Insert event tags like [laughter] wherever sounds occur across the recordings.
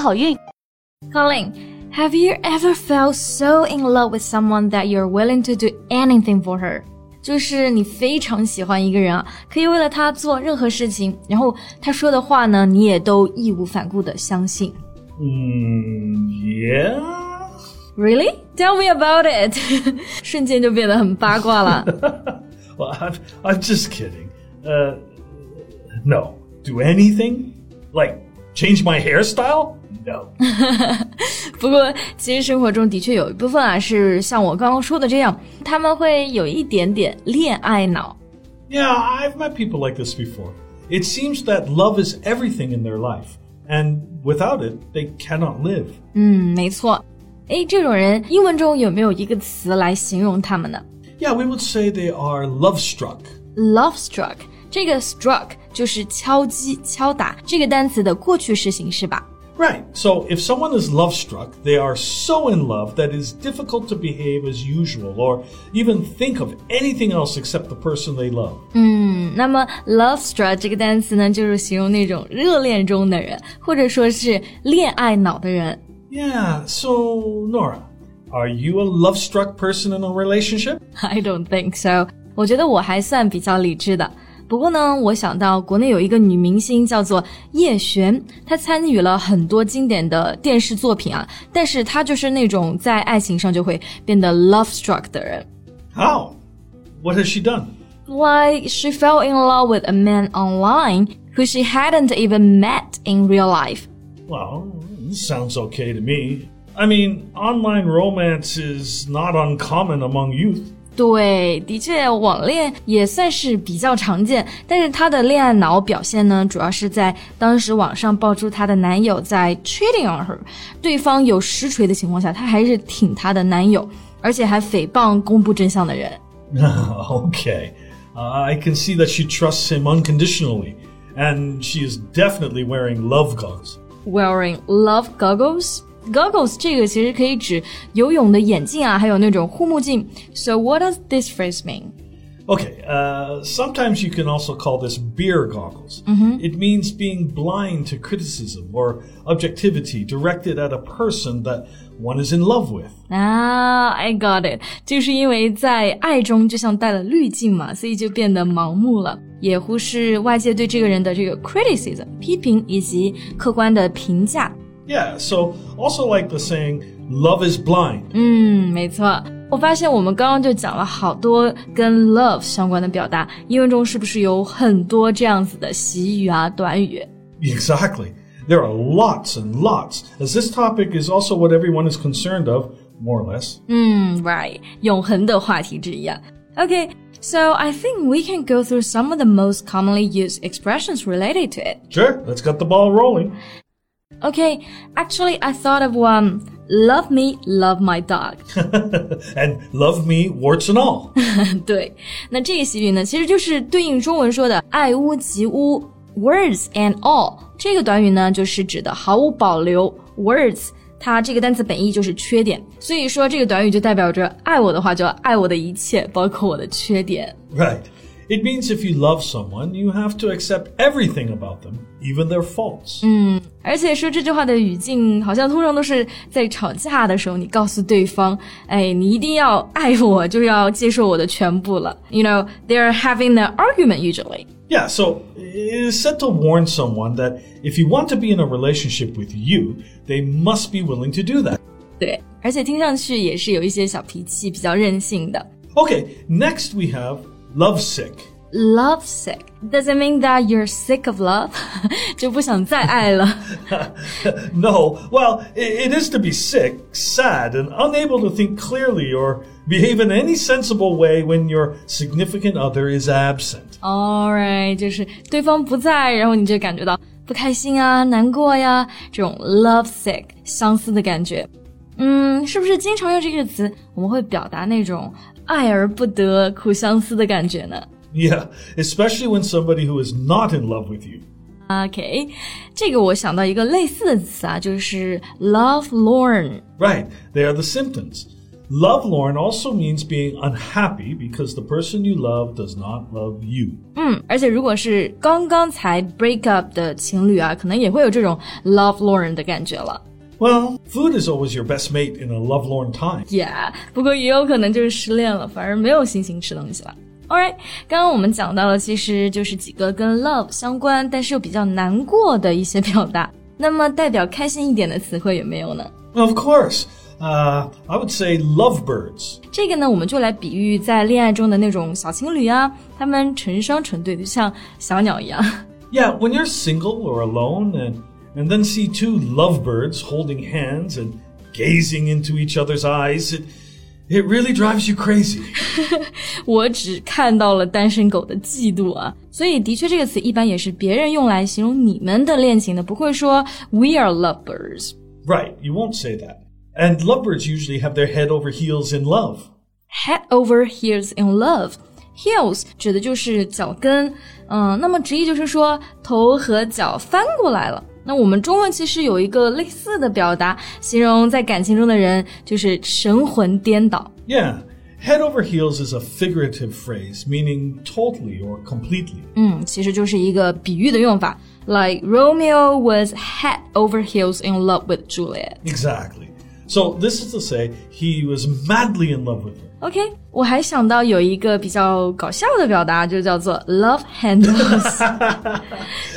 好运！Colin, have you ever felt so in love with someone that you're willing to do anything for her? 就是你非常喜欢一个人啊，可以为了他做任何事情，然后他说的话呢，你也都义无反顾的相信。嗯，Yeah. Really? Tell me about it. [laughs] 瞬间就变得很八卦了。well, [laughs] I'm I'm just kidding. Uh, no. Do anything? Like change my hairstyle? [laughs] No. 不过，其实生活中的确有一部分啊，是像我刚刚说的这样，他们会有一点点恋爱脑。Yeah, I've met people like this before. It seems that love is everything in their life, and without it, they cannot live. 嗯，没错。哎，这种人英文中有没有一个词来形容他们呢？Yeah, we would say they are love struck. Love struck，这个 struck 就是敲击、敲打这个单词的过去式形式吧。 Right. So if someone is love struck, they are so in love that it is difficult to behave as usual or even think of anything else except the person they love. 嗯，那么 love struck 这个单词呢，就是形容那种热恋中的人，或者说是恋爱脑的人。Yeah. So Nora, are you a love struck person in a relationship? [laughs] I don't think so. 我觉得我还算比较理智的。 不过呢，我想到国内有一个女明星叫做叶璇，她参与了很多经典的电视作品啊，但是她就是那种在爱情上就会变得 love struck 的人。How? What has she done? Why, she fell in love with a man online who she hadn't even met in real life. Well, sounds okay to me. I mean, online romance is not uncommon among youth. 对，的确，网恋也算是比较常见，但是她的恋爱脑表现呢，主要是在当时网上爆出她的男友在 cheating on her，对方有实锤的情况下，她还是挺她的男友，而且还诽谤公布真相的人。okay, uh, I can see that she trusts him unconditionally, and she is definitely wearing love goggles. Wearing love goggles. Goggles 这个其实可以指游泳的眼镜啊，还有那种护目镜。So what does this phrase mean? Okay, uh, sometimes you can also call this beer goggles. Mm -hmm. It means being blind to criticism or objectivity directed at a person that one is in love with. 啊、ah,，I got it，就是因为在爱中就像戴了滤镜嘛，所以就变得盲目了，也忽视外界对这个人的这个 criticism 批评以及客观的评价。 yeah, so also like the saying, love is blind. 嗯，没错。我发现我们刚刚就讲了好多跟 love 相关的表达，英文中是不是有很多这样子的习语啊、短语？Exactly. There are lots and lots, as this topic is also what everyone is concerned of, more or less. 嗯，right，永恒的话题之一啊。Okay, so I think we can go through some of the most commonly used expressions related to it. Sure, let's get the ball rolling. Okay, actually, I thought of one. Love me, love my dog. [laughs] and love me, warts and all. [laughs] 对，那这个习语呢，其实就是对应中文说的“爱屋及乌 ”（warts and all）。这个短语呢，就是指的毫无保留 （warts）。它这个单词本意就是缺点，所以说这个短语就代表着爱我的话，就要爱我的一切，包括我的缺点。Right. It means if you love someone, you have to accept everything about them, even their faults. 嗯，而且说这句话的语境，好像通常都是在吵架的时候，你告诉对方，哎，你一定要爱我，就要接受我的全部了。You know, they're having an argument usually. Yeah, so it is said to warn someone that if you want to be in a relationship with you, they must be willing to do that. 对，而且听上去也是有一些小脾气，比较任性的。Okay, next we have lovesick. Lovesick. Does it mean that you're sick of love? [laughs] 就不想再爱了 [laughs] no. Well, it is to be sick, sad, and unable to think clearly or behave in any sensible way when your significant other is absent. Alright，就是对方不在，然后你就感觉到 不开心啊、难过呀，这种 love sick 相思的感觉。嗯，是不是经常用这个词，我们会表达那种 爱而不得、苦相思的感觉呢 Yeah, especially when somebody who is not in love with you. OK，这个我想到一个类似的词啊，就是 love lorn。 Right, they are the symptoms. Lovelorn also means being unhappy because the person you love does not love you. 嗯，而且如果是刚刚才 break up 的情侣啊，可能也会有这种 love lorn 的感觉了。 Well, food is always your best mate in a lovelorn time. Yeah，不过也有可能就是失恋了，反而没有心情吃东西了。Alright，刚刚我们讲到了，其实就是几个跟 love 相关，但是又比较难过的一些表达。那么代表开心一点的词汇有没有呢？ Of course. Uh, I would say lovebirds. 这个呢，我们就来比喻在恋爱中的那种小情侣啊，他们成双成对的，就像小鸟一样。 Yeah, when you're single or alone and, and then see two lovebirds holding hands and gazing into each other's eyes, it, it really drives you crazy. [laughs] 我只看到了单身狗的嫉妒啊，所以的确这个词一般也是别人用来形容你们的恋情的，不会说 we are lovebirds。 Right, you won't say that. And lovebirds usually have their head over heels in love. head over heels in love。heels 指的就是脚跟，嗯，那么直译就是说头和脚翻过来了。 那我们中文其实有一个类似的表达，形容在感情中的人就是神魂颠倒。 Yeah, head over heels is a figurative phrase meaning totally or completely. 嗯，其实就是一个比喻的用法，like Romeo was head over heels in love with Juliet。 Exactly. So this is to say he was madly in love with her. OK，我还想到有一个比较搞笑的表达，就叫做 love handles。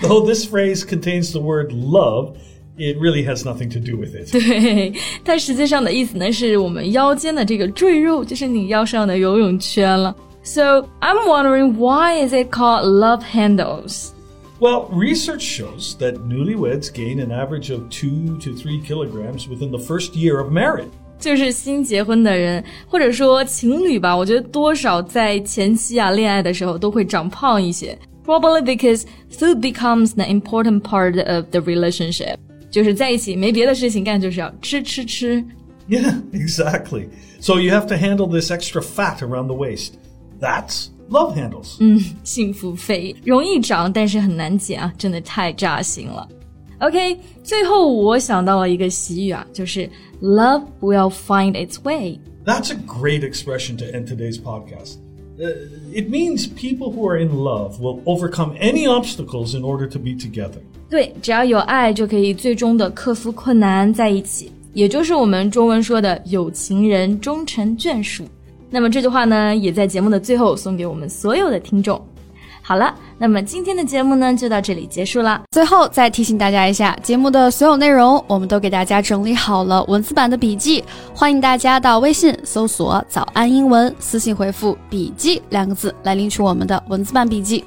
Though [laughs] this phrase contains the word love, it really has nothing to do with it. [laughs] 对，它实际上的意思呢，是我们腰间的这个赘肉，就是你腰上的游泳圈了。So I'm wondering why is it called love handles? Well, research shows that newlyweds gain an average of two to three kilograms within the first year of marriage. 就是新结婚的人，或者说情侣吧，我觉得多少在前期啊恋爱的时候都会长胖一些。Probably because food becomes an important part of the relationship. 就是在一起没别的事情干，就是要吃吃吃。 Yeah, exactly. So you have to handle this extra fat around the waist. That's love handles. 幸福肥容易长，但是很难减啊，真的太扎心了。 OK，最后我想到了一个习语啊，就是 Love will find its way。 That's a great expression to end today's podcast. Uh, it means people who are in love will overcome any obstacles in order to be together. 对，只要有爱，就可以最终的克服困难，在一起，也就是我们中文说的有情人终成眷属。那么这句话呢，也在节目的最后送给我们所有的听众。 好了，那么今天的节目呢，就到这里结束了。最后再提醒大家一下，节目的所有内容我们都给大家整理好了文字版的笔记，欢迎大家到微信搜索“早安英文”，私信回复“笔记”两个字来领取我们的文字版笔记。